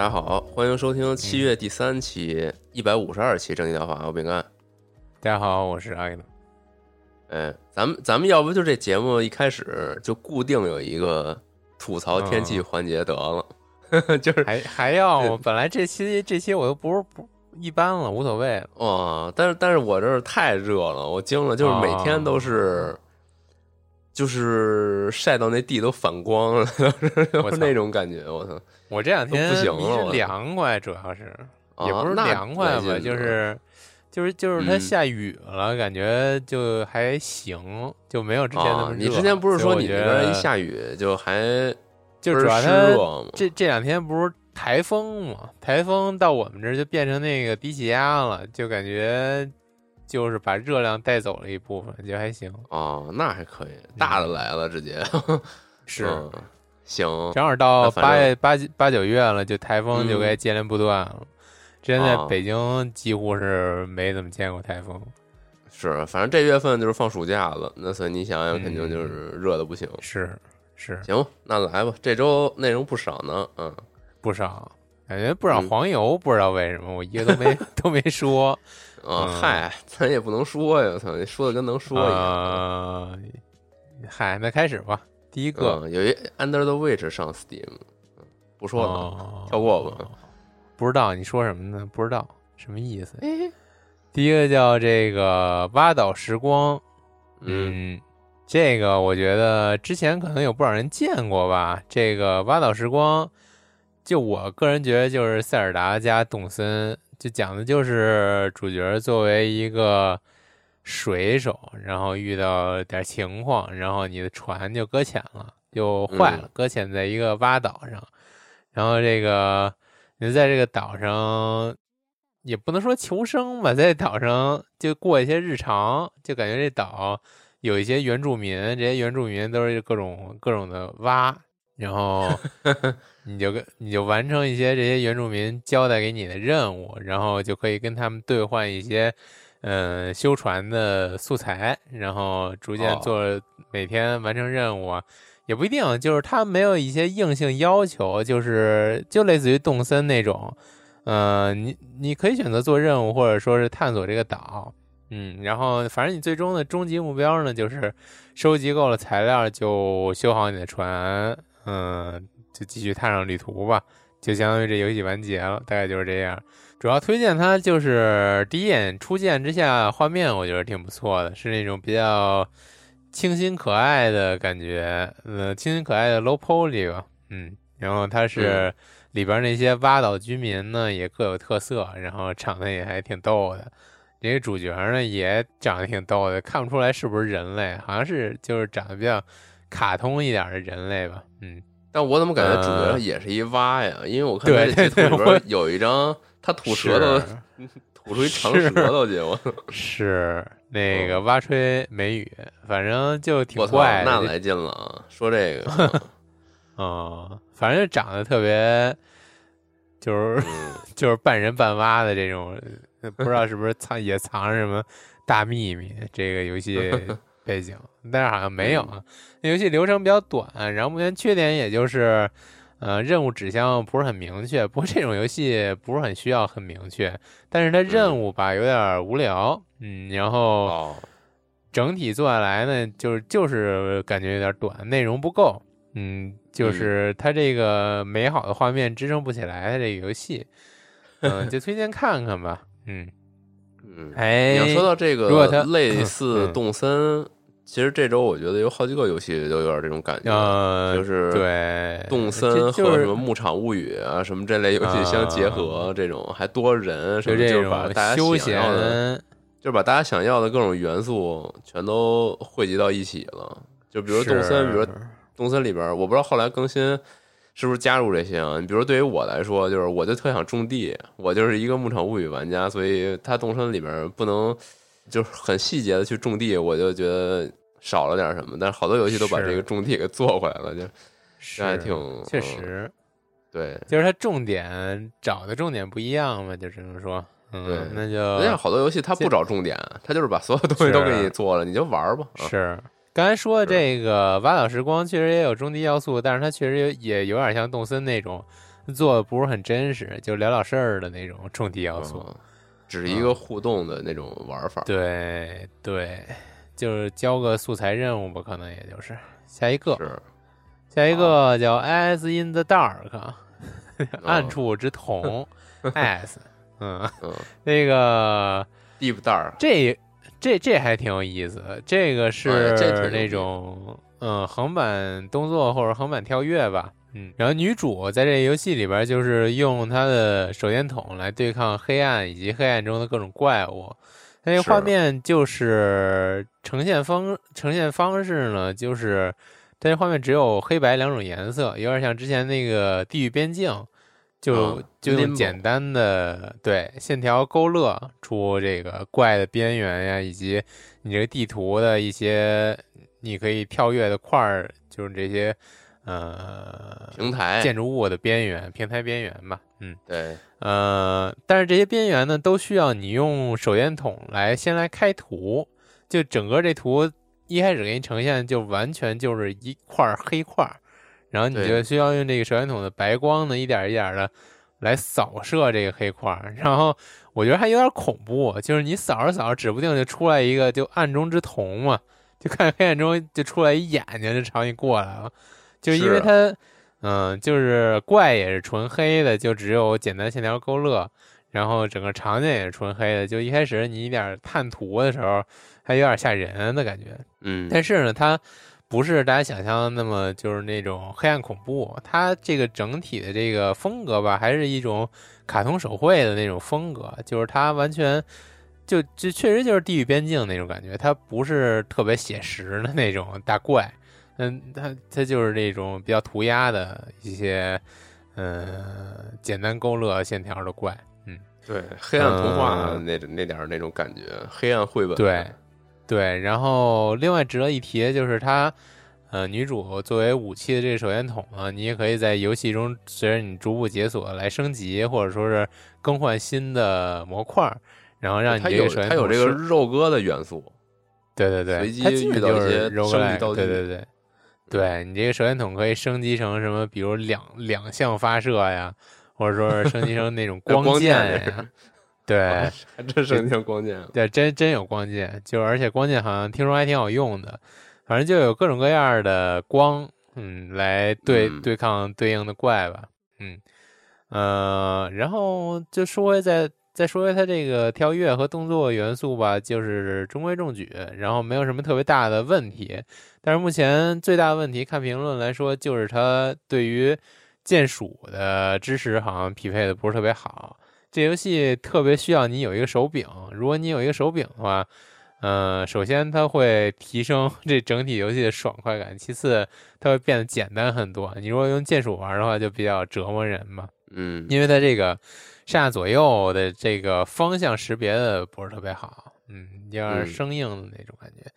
大家好，欢迎收听七月第三期一百五十二期正经疗法，我饼干。大家好，我是阿克。哎，咱们咱们要不就这节目一开始就固定有一个吐槽天气环节得了，就是还还要本来这期这期我又不是不一般了，无所谓了。哦，但是但是我这儿太热了，我惊了，就是每天都是。就是晒到那地都反光了，就是那种感觉。我操！我这两天不行了，凉快，主要是也不是凉快吧，就是就是就是它下雨了，感觉就还行，就没有之前那么热。你之前不是说你那边一下雨就还就主要它这这两天不是台风嘛？台风到我们这儿就变成那个低气压了，就感觉。就是把热量带走了一部分，就还行哦，那还可以，大的来了直接是行，正好到八月八八九月了，就台风就该接连不断了。之前在北京几乎是没怎么见过台风，是，反正这月份就是放暑假了，那所以你想想，肯定就是热的不行。是是，行，那来吧，这周内容不少呢，嗯，不少，感觉不少黄油，不知道为什么我一个都没 都没说。啊，嗨，咱也不能说呀！我操，说的跟能说一样。嗨，那开始吧。第一个有一 Under the Witch 上 Steam，不说了，跳过吧。不知道你说什么呢？不知道什么意思。第一个叫这个挖岛时光，嗯，这个我觉得之前可能有不少人见过吧。这个挖岛时光，就我个人觉得就是塞尔达加动森。就讲的就是主角作为一个水手，然后遇到点情况，然后你的船就搁浅了，就坏了，搁浅在一个洼岛上。然后这个你在这个岛上也不能说求生吧，在岛上就过一些日常，就感觉这岛有一些原住民，这些原住民都是各种各种的蛙。然后 你就跟你就完成一些这些原住民交代给你的任务，然后就可以跟他们兑换一些嗯修船的素材，然后逐渐做每天完成任务啊，也不一定，就是他没有一些硬性要求，就是就类似于动森那种，嗯，你你可以选择做任务，或者说是探索这个岛，嗯，然后反正你最终的终极目标呢，就是收集够了材料就修好你的船。嗯，就继续踏上旅途吧，就相当于这游戏完结了，大概就是这样。主要推荐它就是第一眼初见之下，画面我觉得挺不错的，是那种比较清新可爱的感觉，呃，清新可爱的 low poly 吧，嗯。然后它是里边那些挖岛居民呢也各有特色，然后长得也还挺逗的。这个主角呢也长得挺逗的，看不出来是不是人类，好像是就是长得比较。卡通一点的人类吧，嗯，但我怎么感觉主角也是一蛙呀？因为我看这图里边有一张他吐舌头，吐出一长舌头去，我是那个蛙吹美语，反正就挺怪，那来劲了啊！说这个，嗯，反正就长得特别，就是 就是半人半蛙的这种，不知道是不是藏也藏着什么大秘密？这个游戏。背景，但是好像没有啊。那游戏流程比较短，然后目前缺点也就是，呃，任务指向不是很明确。不过这种游戏不是很需要很明确，但是它任务吧有点无聊，嗯，然后哦，整体做下来呢，就是就是感觉有点短，内容不够，嗯，就是它这个美好的画面支撑不起来它这个游戏，嗯，就推荐看看吧，嗯，嗯，哎，你要说到这如果它个类似嗯。动森，其实这周我觉得有好几个游戏都有点这种感觉，呃，就是对动森和什么牧场物语啊，什么这类游戏相结合，这种还多人，什么就是把种大家休想要的，闲，就是把大家想要的各种元素全都汇集到一起了。就比如动森，比如动森里边，我不知道后来更新是不是加入这些啊？你比如对于我来说，就是我就特想种地，我就是一个牧场物语玩家，所以它动森里边不能就是很细节的去种地，我就觉得少了点什么。但是好多游戏都把这个重地给做回来了，就是还挺确嗯实，对。就是它重点找的重点不一样嘛，就只能说，对嗯，那人家就好多游戏它不找重点，它就是把所有东西都给你做了，你就玩吧。啊是。刚才说的这个《挖岛时光》确实也有终极要素，但是它确实也也有点像动森那种做的不是很真实，就聊聊事儿的那种终极要素。嗯只是一个互动的那种玩法。对对，就是交个素材任务吧，可能也就是。下一个，下一个叫《As in the Dark 》，暗哦处之瞳，As，嗯，嗯。那个，Deep Dark，这这这还挺有意思的，这个哎这挺是那种嗯横版动作或者横版跳跃吧，嗯，然后女主在这个游戏里边就是用她的手电筒来对抗黑暗以及黑暗中的各种怪物。它这个画面就是呈现方呈现方式呢，就是它这画面只有黑白两种颜色，有点像之前那个《地狱边境》，就、嗯就用简单的对线条勾勒出这个怪的边缘呀，以及你这个地图的一些你可以跳跃的块儿，就是这些呃平台，建筑物的边缘、平台边缘吧，嗯。对，呃，但是这些边缘呢，都需要你用手电筒来先来开图，就整个这图一开始给你呈现就完全就是一块儿黑块儿，然后你就需要用这个手电筒的白光呢，一点一点的来扫射这个黑块儿，然后我觉得还有点恐怖，就是你扫着扫着，指不定就出来一个就暗中之瞳嘛，就看黑暗中就出来一眼睛就朝你过来了，就是因为它。嗯，就是怪也是纯黑的，就只有简单线条勾勒，然后整个场景也是纯黑的。就一开始你一点探图的时候，还有点吓人的感觉。嗯，但是呢，它不是大家想象的那么就是那种黑暗恐怖，它这个整体的这个风格吧，还是一种卡通手绘的那种风格，就是它完全就就确实就是地狱边境那种感觉，它不是特别写实的那种大怪。嗯，它它就是那种比较涂鸦的一些，呃，简单勾勒线条的怪，嗯，对，黑暗童话嗯那那点儿那种感觉，黑暗绘本，对，对。然后另外值得一提的就是它，呃，女主作为武器的这个手电筒啊，你也可以在游戏中随着你逐步解锁来升级，或者说是更换新的模块儿，然后让你有这个手电它有这个肉鸽的元素，对对对，随机遇到就是一些道具对对对，对你这个手电筒可以升级成什么，比如两两项发射呀，或者说是升级成那种光剑剑呀，对还真是挺光剑。对，真真有光剑，就而且光剑好像听说还挺好用的，反正就有各种各样的光，嗯，来对、嗯。对抗对应的怪吧，嗯，呃，然后就说回再说说回它这个跳跃和动作元素吧，就是中规中矩，然后没有什么特别大的问题。但是目前最大的问题，看评论来说，就是它对于键鼠的支持好像匹配的不是特别好。这游戏特别需要你有一个手柄，如果你有一个手柄的话，呃，首先它会提升 这整体游戏的爽快感，其次它会变得简单很多。你如果用键鼠玩的话，就比较折磨人嘛。嗯，因为它这个上下左右的这个方向识别的不是特别好，嗯，有点嗯生硬的那种感觉，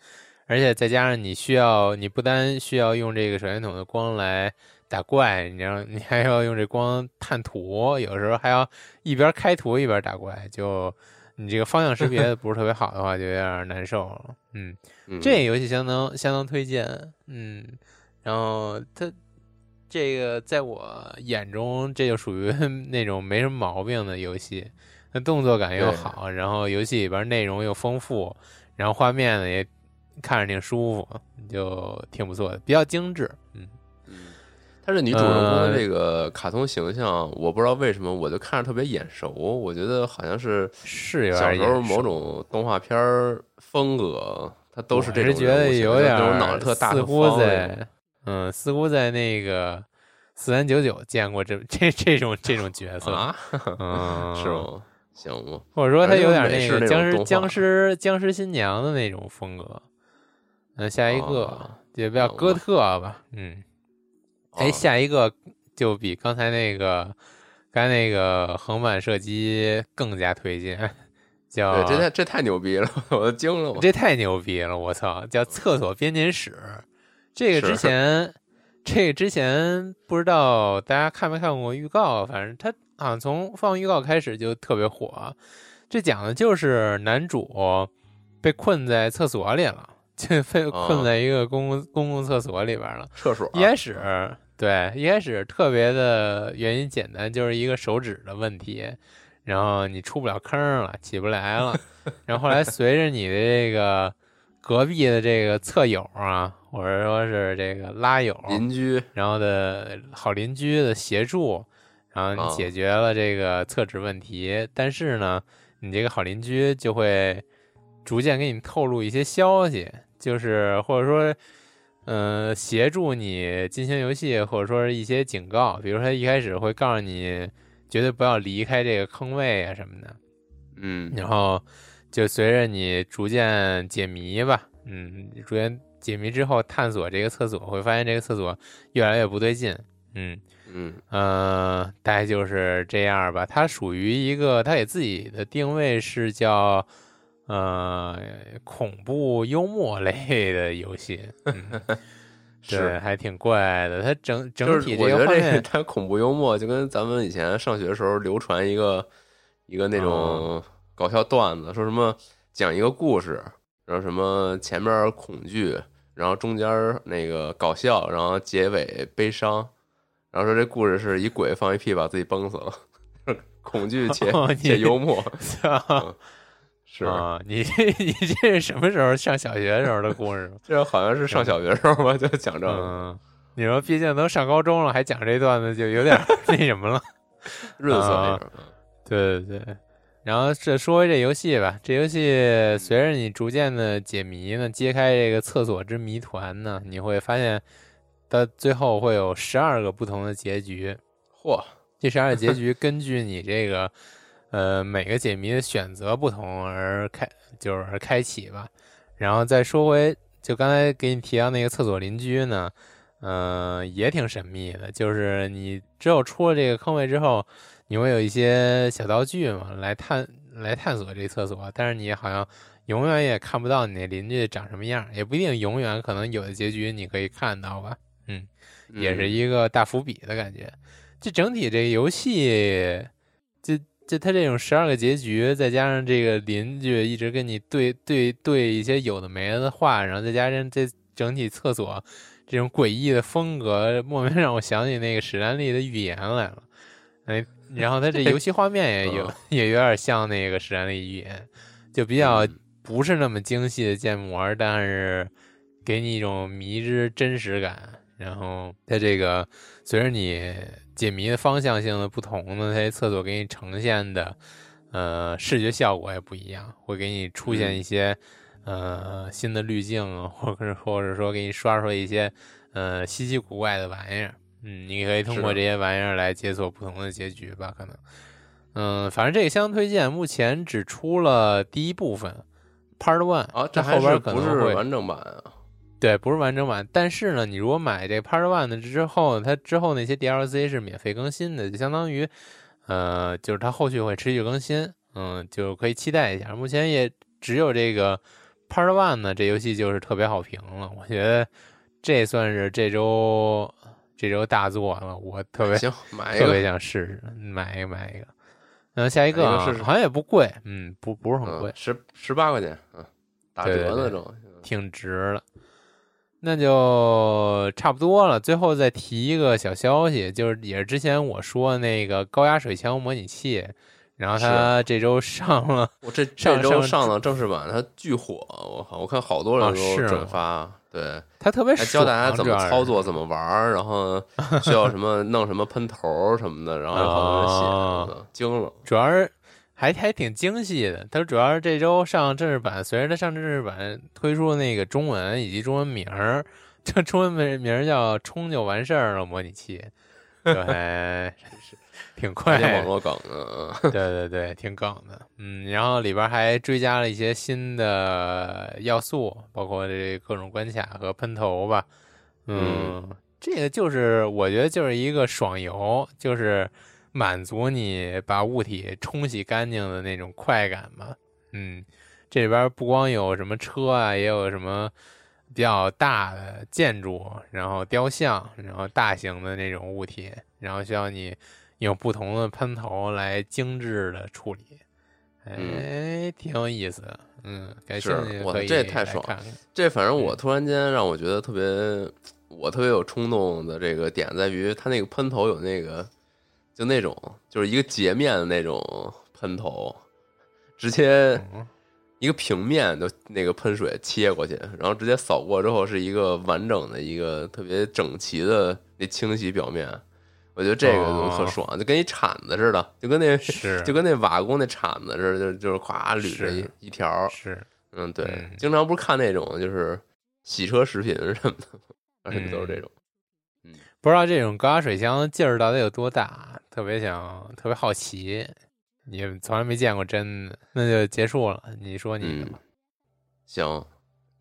而且再加上你需要，你不单需要用这个手电筒的光来打怪，你要你还要用这光探图，有时候还要一边开图一边打怪，就你这个方向识别的不是特别好的话，就有点难受了，嗯。嗯这个游戏相当相当推荐，嗯，然后它这个在我眼中，这就属于 那种没什么毛病的游戏。那动作感又好，然后游戏里边内容又丰富，然后画面呢也看着挺舒服，就挺不错的，比较精致。嗯嗯，但是女主人公的这个卡通形象，我不知道为什么我就看着特别眼熟，我觉得好像是是有小时候某种动画片风格，它都是这种觉得有点脑子特大，似乎在嗯，似乎在那个四三九九见过这这这种这种角色啊，嗯，是吗？行吗？或者说他有点那个僵尸僵尸僵尸新娘的那种风格。嗯下一个也叫哥特吧，嗯，哎，下一个就比刚才那个刚才那个横版射击更加推荐，叫这太这太牛逼了，我都惊了，这太牛逼了，我操！叫厕所编年史，这个之前这个之前不知道大家看没看过预告，反正他。啊，从放预告开始就特别火，这讲的就是男主被困在厕所里了，就被困在一个公共公共厕所里边了。厕所一开始对一开始特别的原因简单，就是一个手指的问题，然后你出不了坑了，起不来了。然后后来随着你的这个隔壁的这个侧友啊，或者说是这个拉友邻居，然后的好邻居的协助。然后你解决了这个厕纸问题，但是呢，你这个好邻居就会逐渐给你透露一些消息，就是或者说，嗯，协助你进行游戏，或者说是一些警告，比如说他一开始会告诉你绝对不要离开这个坑位啊什么的，嗯，然后就随着你逐渐解谜吧，嗯，逐渐解谜之后探索这个厕所，会发现这个厕所越来越不对劲，嗯。嗯呃，大概就是这样吧。它属于一个，它给自己的定位是叫呃恐怖幽默类的游戏。对，还挺怪的。它整整体这个画面，它恐怖幽默，就跟咱们以前上学的时候流传一个一个那种搞笑段子，说什么讲一个故事，然后什么前面恐惧，然后中间那个搞笑，然后结尾悲伤。然后说这故事是一鬼放一屁把自己崩死了，恐惧且 且幽默，是啊，你这 你这是什么时候上小学时候的故事？这好像是上小学时候吧，就讲这个。你说毕竟都上高中了，还讲这段子，就有点那什么了，润色。对对对。然后这说回这游戏吧，这游戏随着你逐渐的解谜呢，揭开这个厕所之谜团呢，你会发现。到最后会有十二个不同的结局，嚯！这十二个结局根据你这个呃每个解谜的选择不同而开，就是开启吧。然后再说回，就刚才给你提到那个厕所邻居呢，嗯，也挺神秘的。就是你只有出了这个坑位之后，你会有一些小道具嘛，来探来探索这厕所。但是你好像永远也看不到你那邻居长什么样，也不一定永远，可能有的结局你可以看到吧。嗯，也是一个大伏笔的感觉。这整体这个游戏，就就它这种十二个结局，再加上这个邻居一直跟你对对对一些有的没的话，然后再加上这整体厕所这种诡异的风格，莫名让我想起那个史丹利的预言来了。哎，然后它这游戏画面也有 也有点像那个史丹利预言，就比较不是那么精细的建模，但是给你一种迷之真实感。然后它这个随着你解谜的方向性的不同呢，它厕所给你呈现的呃视觉效果也不一样，会给你出现一些呃新的滤镜，或者或者说给你刷出来一些呃稀奇古怪的玩意儿。嗯，你可以通过这些玩意儿来解锁不同的结局吧？可能，嗯，反正这个相当推荐。目前只出了第一部分，Part One 啊，这后边可能会完整版啊。对，不是完整版，但是呢，你如果买这 Part One 的之后，它之后那些 DLC 是免费更新的，就相当于，呃，就是它后续会持续更新，嗯，就可以期待一下。目前也只有这个 Part One 呢，这游戏就是特别好评了，我觉得这算是这周这周大作了，我特别行，买一 个，特别想试试，买一个，买一个。嗯，下一个好像也不贵，嗯，不不是很贵，十十八块钱，嗯，打折那种，挺值的。那就差不多了。最后再提一个小消息，就是也是之前我说那个高压水枪模拟器，然后它这周上了，我这上这周上上了正式版，它巨火，我靠！我看好多人都转发，对，他特别还教大家怎么操作，怎么玩儿，然后需要什么弄什么喷头什么的，然后有好多人写啊什么的，惊了。主要是还还挺精细的。它主要是这周上正式版，随着他上正式版推出那个中文以及中文名儿，这中文名名儿叫“冲就完事儿了”模拟器，对，挺快的网 络梗呢，嗯。对对对，挺梗的，嗯，然后里边还追加了一些新的要素，包括这各种关卡和喷头吧，嗯，这个就是我觉得就是一个爽游，就是满足你把物体冲洗干净的那种快感嘛，嗯，这里边不光有什么车啊，也有什么比较大的建筑，然后雕像，然后大型的那种物体，然后需要你用不同的喷头来精致的处理，哎，挺有意思的，嗯，感兴是我这太爽这反正嗯我突然间让我觉得特别，我特别有冲动的这个点在于，它那个喷头有那个，就那种就是一个截面的那种喷头，直接嗯一个平面就那个喷水切过去，然后直接扫过之后是一个完整的一个特别整齐的那清洗表面，我觉得这个就特哦爽，就跟一铲子似的，就跟那就跟那瓦工那铲子似的，就就是咵捋着一一条，是，嗯，对，嗯经常不是看那种就是洗车视频什么的吗，而且都是这种。嗯不知道这种高压水枪劲儿到底有多大，特别想特别好奇，你从来没见过真的，那就结束了，你说你的嗯。吧，，行，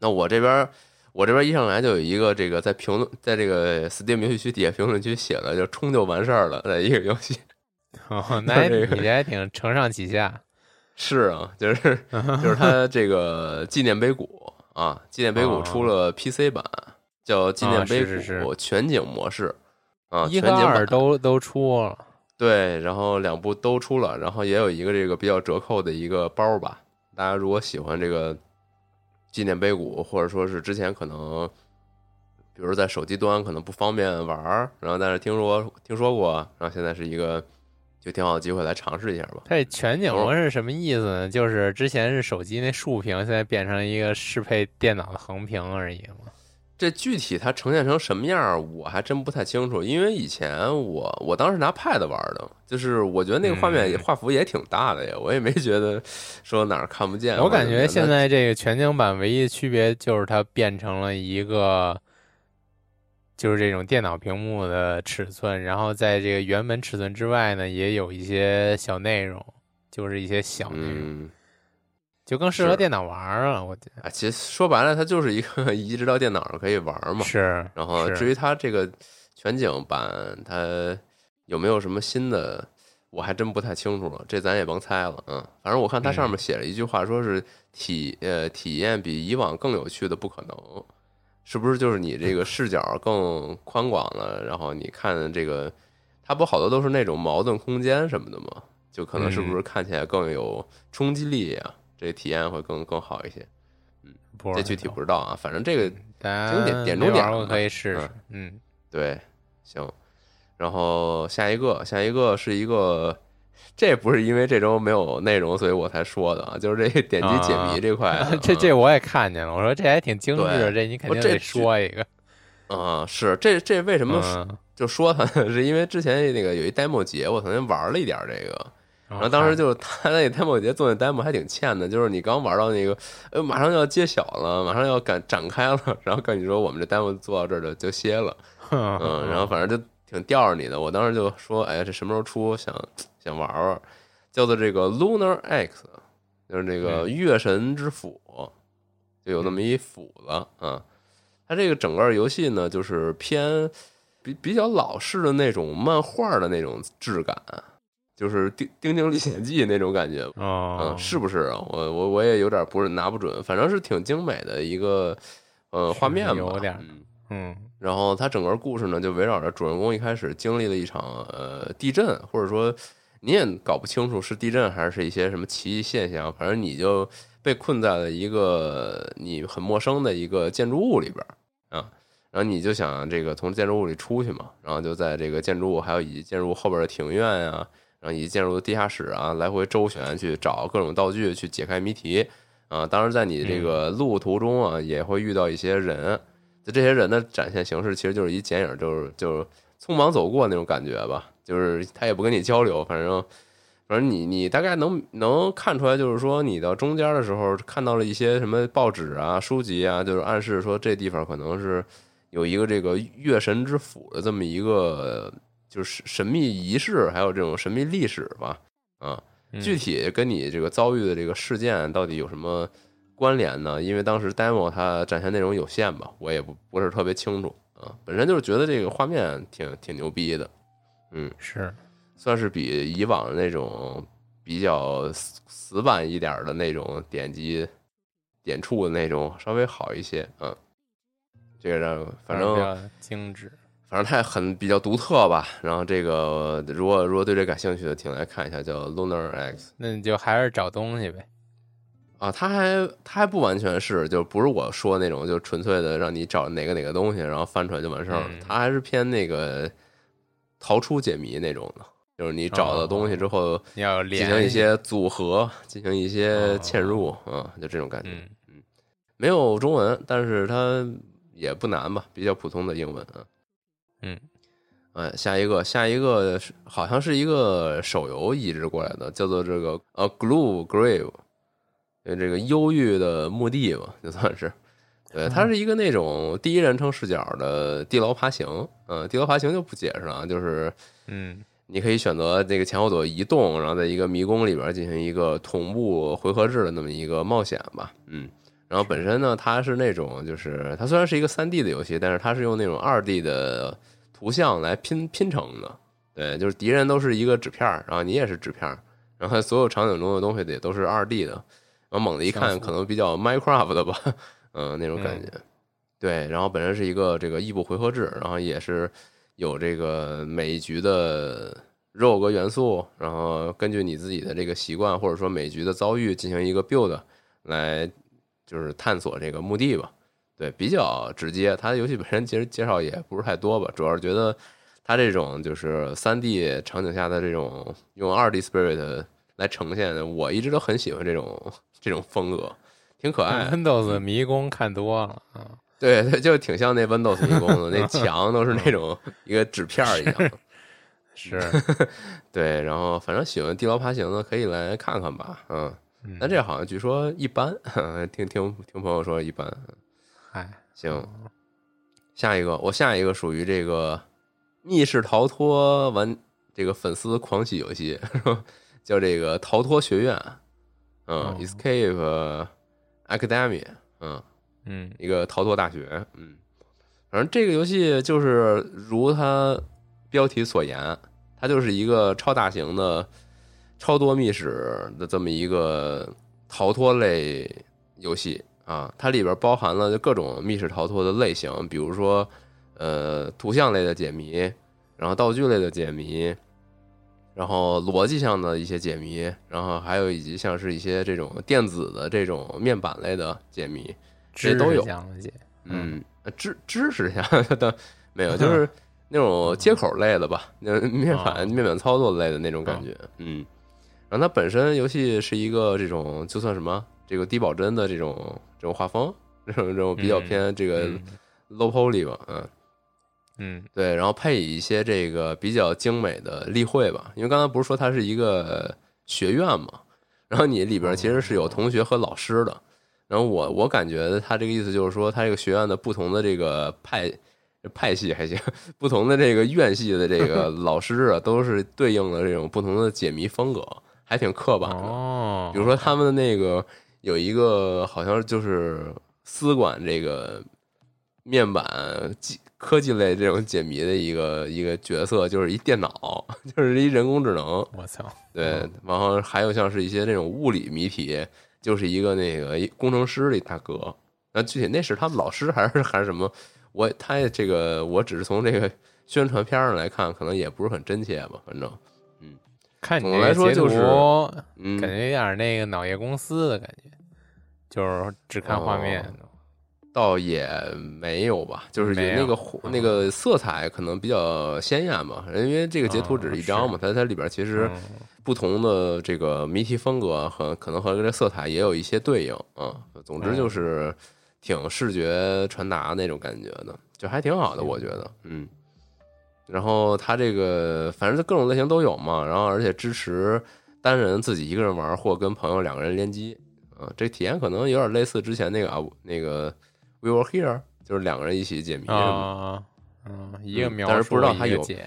那我这边我这边一上来就有一个这个在评论，在这个 Steam 游戏区底下评论区写的，就冲就完事儿了的一个游戏。哦，那 你还挺承上启下，是啊，就是就是它这个纪念碑谷啊，纪念碑谷出了 PC 版，叫纪念碑谷全景模式啊，一和二全景版都都出了，对，然后两部都出了，然后也有一个这个比较折扣的一个包吧。大家如果喜欢这个纪念碑谷，或者说是之前可能，比如在手机端可能不方便玩儿，然后但是听说听说过，然后现在是一个就挺好的机会来尝试一下吧。它这全景哦模式什么意思呢？就是之前是手机那竖屏，现在变成一个适配电脑的横屏而已嘛。这具体它呈现成什么样儿，我还真不太清楚，因为以前我我当时拿 Pad 玩的，就是我觉得那个画面画幅也挺大的呀，我也没觉得说哪儿看不见。我感觉现在。在这个全景版唯一的区别就是它变成了一个，就是这种电脑屏幕的尺寸，然后在这个原本尺寸之外呢，也有一些小内容，就是一些小内容，嗯，就更适合电脑玩儿了。我觉得啊，其实说白了，它就是一个 移植到电脑上可以玩嘛。是。然后至于它这个全景版，它有没有什么新的，我还真不太清楚了。这咱也甭猜了。嗯，反正我看它上面写了一句话，说是体呃体验比以往更有趣的不可能，是不是就是你这个视角更宽广了？然后你看这个，它不好多都是那种矛盾空间什么的吗？就可能是不是看起来更有冲击力呀、这个体验会更更好一些。嗯这具体不知道啊，反正这个大家经典点中点没玩过嘛可以试试嗯。嗯，对，行。然后下一个，下一个是一个，这不是因为这周没有内容，所以我才说的啊，就是这个点击解谜这块 的、这这嗯我也看见了，我说这还挺精致的，这你肯定得说一个。啊、是这这为什么嗯，就说它呢？是因为之前那个有一 demo 节，我曾经玩了一点这个，然然后当时就是他那 demo 节做那 demo 还挺欠的，就是你刚玩到那个，呃，马上就要揭晓了，马上要展展开了，然后跟你说我们这 demo 做到这儿就就歇了。嗯，嗯然后反正就挺吊着你的。我当时就说，哎，这什么时候出？想想玩玩，叫做这个 Lunar X，就是这个嗯月神之斧，就有那么一斧子啊。它这个整个游戏呢，就是偏比比较老式的那种漫画的那种质感，就是《丁丁丁历险记》那种感觉。哦嗯，，是不是啊？我我我也有点不是拿不准，反正是挺精美的一个呃画面吧，有点嗯。嗯然后它整个故事呢，就围绕着主人公一开始经历了一场呃地震，或者说你也搞不清楚是地震还是一些什么奇异现象，反正你就被困在了一个你很陌生的一个建筑物里边儿。啊。然后你就想这个从建筑物里出去嘛，然后就在这个建筑物还有以及建筑物后边的庭院啊，然后以及建筑的地下室啊，来回周旋去找各种道具去解开谜题啊。当然，在你这个路途中啊，也会遇到一些人，就这些人的展现形式其实就是一剪影，就是就是匆忙走过那种感觉吧，就是他也不跟你交流，反正。反正你你大概能能看出来，就是说你到中间的时候看到了一些什么报纸啊、书籍啊，就是暗示说这地方可能是有一个这个月神之府的这么一个就是神秘仪式，还有这种神秘历史吧。啊，具体跟你这个遭遇的这个事件到底有什么关联呢？因为当时 demo 它展现内容有限吧，我也不不是特别清楚啊。本身就是觉得这个画面挺挺牛逼的，嗯，是。算是比以往的那种比较死死板一点的那种点击点触的那种稍微好一些，嗯，这个让反正比较精致，反正它也很比较独特吧。然后这个如果如果对这感兴趣的，请来看一下叫 Lunar X。那你就还是找东西呗。啊，它还它还不完全是，就不是我说那种，就纯粹的让你找哪个哪个东西，然后翻出来就完事儿了。它还是偏那个逃出解谜那种的。就是你找到东西之后，要进行一些组合，进行一些嵌入啊，就这种感觉。嗯，没有中文，但是它也不难吧，比较普通的英文啊。嗯，哎，下一个，下一个好像是一个手游移植过来的，叫做这个呃，Glue Grave，这个忧郁的墓地吧，就算是。对，它是一个那种第一人称视角的地牢爬行。嗯，地牢爬行就不解释了，就是嗯。你可以选择这个前后左右移动，然后在一个迷宫里边进行一个同步回合制的那么一个冒险吧，嗯，然后本身呢，它是那种就是它虽然是一个三 D 的游戏，但是它是用那种二 D 的图像来拼拼成的，对，就是敌人都是一个纸片然后你也是纸片然后所有场景中的东西也都是二 D 的，然后猛的一看可能比较 Minecraft 的吧，嗯，那种感觉，对，然后本身是一个这个异步回合制，然后也是。有这个每一局的肉格元素，然后根据你自己的这个习惯，或者说每局的遭遇进行一个 build，来就是探索这个墓地吧。对，比较直接。它的游戏本身其实介绍也不是太多吧，主要是觉得它这种就是三 D 场景下的这种用二 D spirit 来呈现的，我一直都很喜欢这种这种风格，挺可爱。Windows 迷宫看多了啊。对，对，就挺像那 Windows 迷宫的，那 墙都是那种一个纸片一样。是，对，然后反正喜欢地牢爬行的可以来看看吧，嗯。但这好像据说一般，听听听朋友说一般。嗨，行，下一个，我下一个属于这个密室逃脱玩这个粉丝狂喜游戏，叫这个逃脱学院，嗯，Escape Academy，嗯。嗯，一个逃脱大学，嗯，反正这个游戏就是如它标题所言，它就是一个超大型的超多密室的这么一个逃脱类游戏啊。它里边包含了各种密室逃脱的类型，比如说呃图像类的解谜，然后道具类的解谜，然后逻辑上的一些解谜，然后还有以及像是一些这种电子的这种面板类的解谜。这都有，嗯，知知识下的没有，就 是那种接口类的吧，那面板面板操作类的那种感觉，嗯。然后它本身游戏是一个这种，就算什么这个低保真的这种这种画风，这种这种比较偏这个 low poly 吧，嗯嗯，对。然后配以一些这个比较精美的例会吧，因为刚才不是说它是一个学院嘛，然后你里边其实是有同学和老师的。然后我我感觉他这个意思就是说，他这个学院的不同的这个派派系还行，不同的这个院系的这个 老师啊，都是对应的这种不同的解谜风格，还挺刻板的。哦，比如说他们的那个有一个好像就是司管这个面板技科技类这种解谜的一个一个角色，就是一电脑，就是一人工智能。我操！对，然后还有像是一些那种物理谜题。就是一个那个工程师的大哥，那具体那是他们老师还是 还是什么？我他这个我只是从这个宣传片上来看，可能也不是很真切吧。反正，嗯，看你来说就是，感觉有点那个脑叶公司的感觉，就是只看画面。倒也没有吧，就是没有那个那个色彩可能比较鲜艳嘛，因为这个截图只是一张嘛，它它里边其实嗯不同的这个谜题风格和可能和这色彩也有一些对应啊。总之就是挺视觉传达那种感觉的，就还挺好的，我觉得，嗯。然后它这个反正各种类型都有嘛，然后而且支持单人自己一个人玩或跟朋友两个人联机，啊，这体验可能有点类似之前那个啊那个 We Were Here，就是两个人一起解谜什么的。啊，嗯，一个描述，嗯但是不知道它有一个解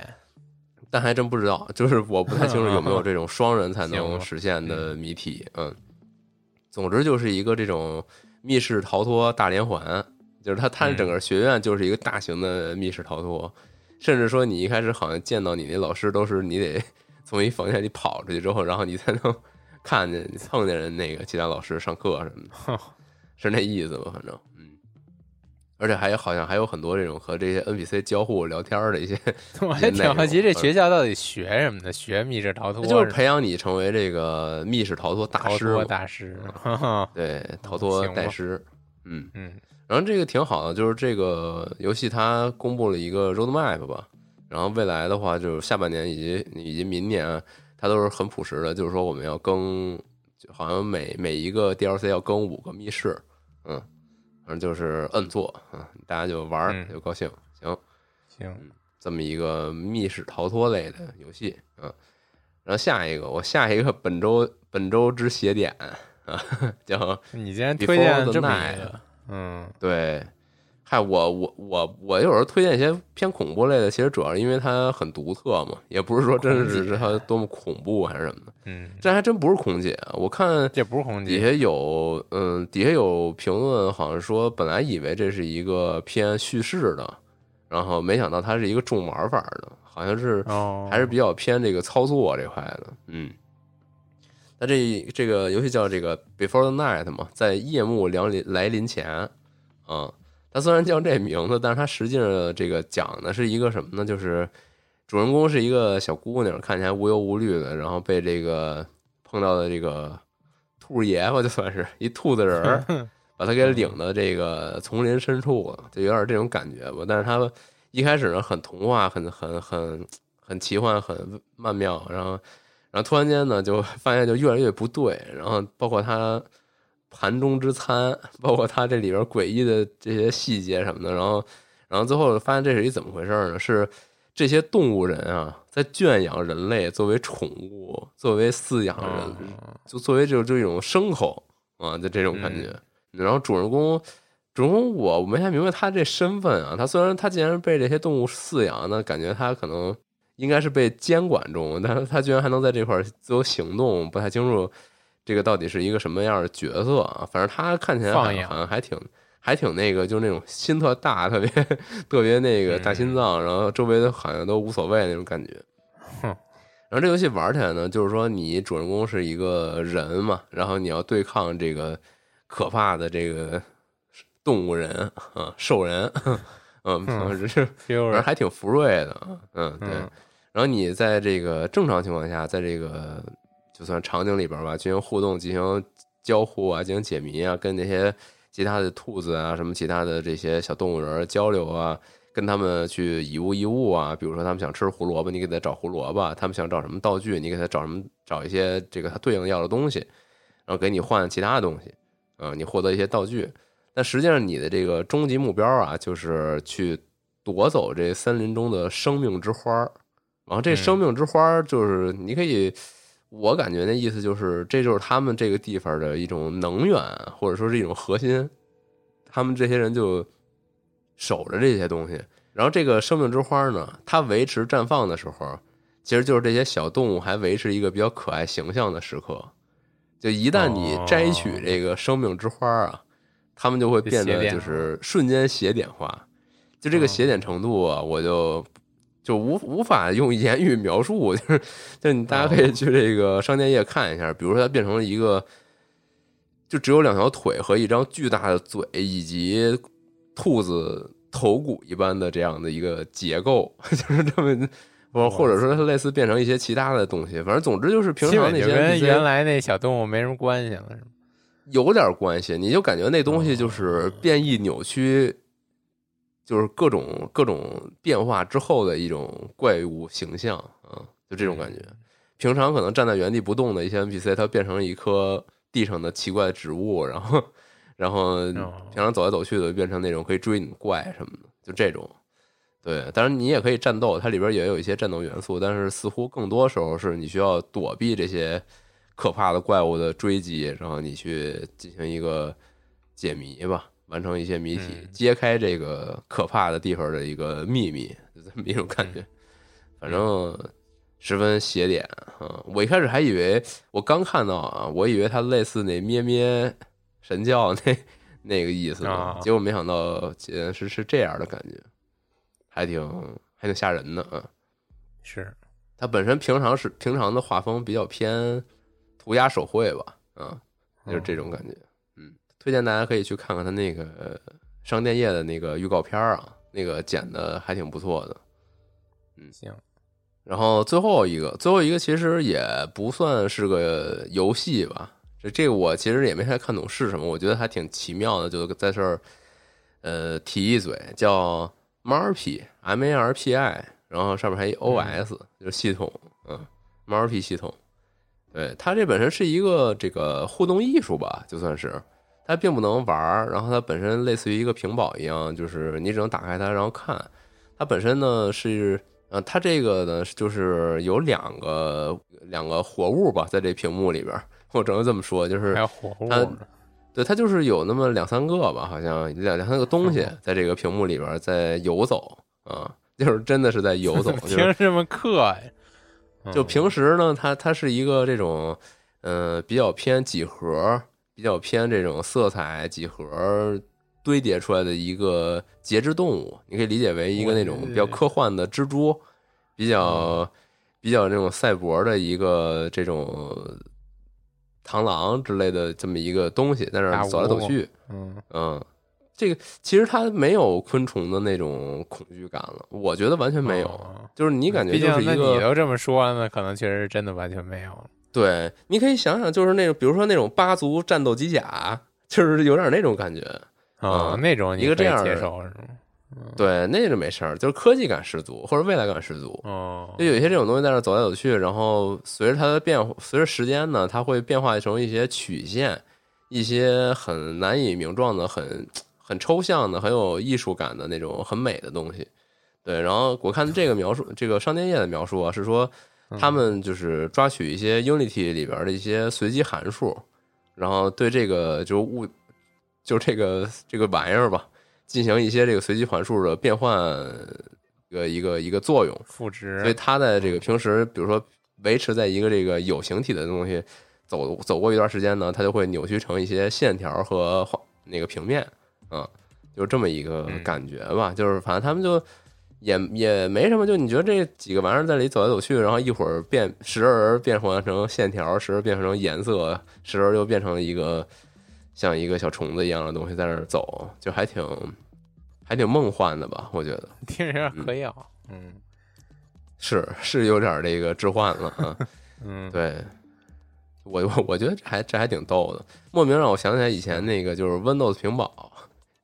但还真不知道，就是我不太清楚有没有 这种双人才能实现的谜题。嗯，总之就是一个这种密室逃脱大连环，就是它它嗯整个学院就是一个大型的密室逃脱，甚至说你一开始好像见到你那老师都是你得 从一房间里跑出去之后，然后你才能 看见你碰见人那个其他老师上课什么的，是那意思吧？反正嗯。而且还有好像还有很多这种和这些 NPC 交互聊天的一些我还挺好奇，这学校到底学什么的？学密室逃脱它就是培养你成为这个密室逃脱大逃脱师，大师，对，逃脱大师，嗯，嗯然后这个挺好的，就是这个游戏它公布了一个 roadmap 吧，然后未来的话，就是下半年以及以及明年，它都是很朴实的，就是说我们要更，好像每每一个 DLC 要更五个密室，嗯，反正就是摁做，嗯，大家就玩就高兴，行，行，这么一个密室逃脱类的游戏，嗯，然后下一个，我下一个本周本周之邪点啊，叫你今天推荐这么一个，嗯。对，嗨，我我我我有时候推荐一些偏恐怖类的，其实主要是因为它很独特嘛，也不是说真是它多么恐怖还是什么的，嗯，这还真不是空姐，我看这不是空姐，底下有嗯，底下有评论，好像说本来以为这是一个偏叙事的，然后没想到它是一个重玩法的，好像是哦，还是比较偏这个操作这块的，嗯。那这这个游戏叫这个 Before the Night 嘛，在夜幕来临来临前，啊，它虽然叫这名字，但是它实际上这个讲的是一个什么呢？就是主人公是一个小姑娘，看起来无忧无虑的，然后被这个碰到的这个兔爷吧，就算是一兔子人儿，把他给领到这个丛林深处了，就有点这种感觉吧。但是他一开始呢，很童话，很很很很奇幻，很曼妙，然后然后突然间呢，就发现就越来越不对，然后包括他盘中之餐，包括他这里边诡异的这些细节什么的，然后然后最后发现这是一怎么回事呢？是这些动物人啊，在圈养人类作为宠物，作为饲养人，哦就作为就这种牲口啊，就这种感觉。然后主人公，主人公我我没太明白他这身份啊。他虽然他既然被这些动物饲养，那感觉他可能应该是被监管中，但是他居然还能在这块儿自由行动，不太清楚这个到底是一个什么样的角色啊。反正他看起来好像还挺还挺那个，就是那种心特大，特别特别那个大心脏，然后周围的好像都无所谓那种感觉。哼然后这游戏玩起来呢，就是说你主人公是一个人嘛，然后你要对抗这个可怕的这个动物人啊，兽人，嗯，嗯只是反正 Fury，还挺福瑞的啊，嗯，对。然后你在这个正常情况下，在这个就算场景里边吧，进行互动、进行交互啊，进行解谜啊，跟那些其他的兔子啊，什么其他的这些小动物人交流啊，跟他们去以物易物啊，比如说他们想吃胡萝卜，你给他找胡萝卜；他们想找什么道具，你给他找什么找一些这个他对应要的东西，然后给你换其他的东西，啊、你获得一些道具。但实际上你的这个终极目标啊，就是去夺走这森林中的生命之花。然后这嗯生命之花儿就是你可以，我感觉那意思就是这就是他们这个地方的一种能源，或者说是一种核心。他们这些人就守着这些东西。然后这个生命之花呢，它维持绽放的时候，其实就是这些小动物还维持一个比较可爱形象的时刻。就一旦你摘取这个生命之花啊，它们就会变得就是瞬间斜点化。就这个斜点程度啊，我就就无无法用言语描述，就是就你大家可以去这个商店页看一下，比如说它变成了一个就只有两条腿和一张巨大的嘴，以及兔子头骨一般的这样的一个结构，就是这么。或或者说它类似变成一些其他的东西，反正总之就是平常那些跟原来那小动物没什么关系了，是吗？有点关系，你就感觉那东西就是变异扭曲，就是各种各种变化之后的一种怪物形象啊，就这种感觉。平常可能站在原地不动的一些 NPC，它变成一棵地上的奇怪植物，然后然后平常走来走去的变成那种可以追你怪什么的，就这种。对，当然你也可以战斗，它里边也有一些战斗元素，但是似乎更多时候是你需要躲避这些可怕的怪物的追击，然后你去进行一个解谜吧，完成一些谜题，揭开这个可怕的地方的一个秘密，就这么一种感觉。反正十分邪典啊！我一开始还以为我刚看到啊，我以为它类似那咩咩神教那那个意思呢，结果没想到是是这样的感觉。还挺还挺吓人的啊！是，它本身平常是平常的画风比较偏涂鸦手绘吧，啊，就是这种感觉。嗯，推荐大家可以去看看他那个商店页的那个预告片啊，那个剪的还挺不错的。嗯，行。然后最后一个，最后一个其实也不算是个游戏吧，这这个我其实也没太看懂是什么，我觉得还挺奇妙的，就在这儿呃提一嘴，叫。Marpi M A R P I，然后上面还一 O S，就是系统，嗯，Marpi 系统，对它这本身是一个这个互动艺术吧，就算是它并不能玩然后它本身类似于一个屏保一样，就是你只能打开它然后看。它本身呢是，呃，它这个呢就是有两个两个活物吧，在这屏幕里边，我只能这么说，就是它。对，它就是有那么两三个吧，好像两两三个东西在这个屏幕里边在游走啊，就是真的是在游走。听这么刻呀？就平时呢，它它是一个这种，嗯，比较偏几何，比较偏这种色彩几何堆叠出来的一个节肢动物，你可以理解为一个那种比较科幻的蜘蛛，比较比较那种赛博的一个这种。螳螂之类的这么一个东西在那走来走去，嗯嗯，这个其实它没有昆虫的那种恐惧感了，我觉得完全没有，就是你感觉就是一个，你都这么说，那可能确实真的完全没有。对，你可以想想，就是那种比如说那种八足战斗机甲，就是有点那种感觉啊，那种一个这样接受是吗？对，那就没事儿，就是科技感十足或者未来感十足。哦，就有一些这种东西在那走来走去，然后随着它的变，随着时间呢，它会变化成一些曲线，一些很难以名状的、很很抽象的、很有艺术感的那种很美的东西。对，然后我看这个描述，这个商店页的描述啊，是说他们就是抓取一些 Unity 里边的一些随机函数，然后对这个就物，就这个这个玩意儿吧。进行一些这个随机函数的变换，一个一个一个作用，赋值。所以它在这个平时，比如说维持在一个这个有形体的东西走走过一段时间呢，它就会扭曲成一些线条和画那个平面，嗯，就这么一个感觉吧。就是反正他们就也也没什么，就你觉得这几个玩意儿在里走来走去，然后一会儿变时而变换成线条，时而变成成颜色，时而又变成了一个。像一个小虫子一样的东西在那儿走，就还挺还挺梦幻的吧？我觉得 听着有点嗑药，嗯，是是有点这个置换了啊，嗯，对我我我觉得这还这还挺逗的，莫名让我想起来以前那个就是 Windows 屏保。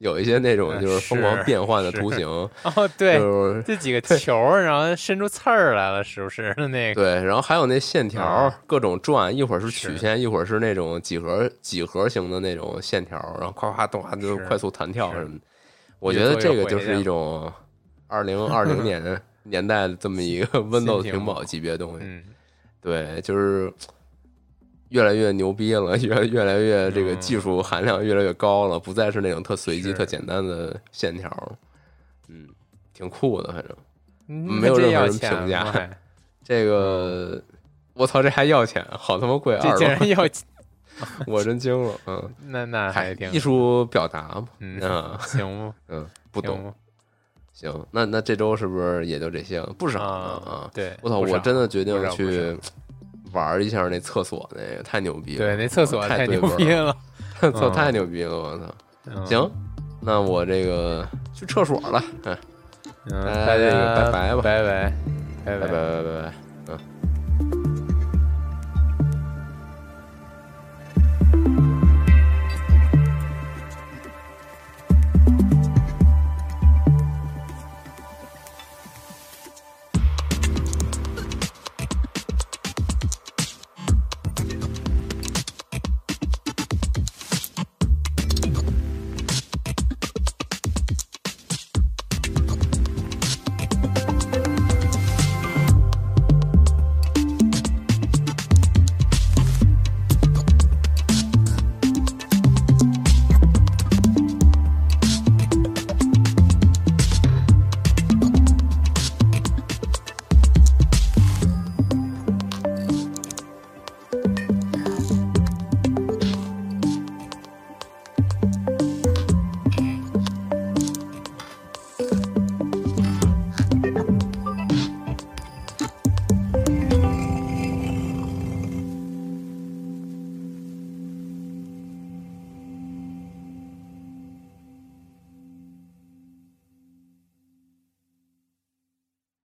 有一些那种就是疯狂变换的图形 哦，对，就是这几个球，然后伸出刺儿来了，是不是 那个？对，然后还有那线条，各种转，一会儿是曲线，一会儿是那种几何几何型的那种线条，然后夸夸动画就快速弹跳什么的。我觉得这个就是一种 二零二零年年代的这么一个 Windows 屏保级别的东西。对，就是。越来越牛逼了，越越来越这个技术含量越来越高了，不再是那种特随机、特简单的线条，嗯，挺酷的，反正没有任何人评价。这个我操，这还要钱，好他妈贵，这竟然要钱，我真惊了，嗯，那那还挺艺术表达嘛，嗯，行吗？嗯，不懂，行，那那这周是不是也就这些了？不少啊，对，我操，我真的决定去。玩一下那厕所那个太牛逼了。对那厕所太牛逼了。厕太牛逼了我操。行那我这个去厕所了。嗯大家拜拜吧。拜拜。拜拜拜拜拜拜。嗯。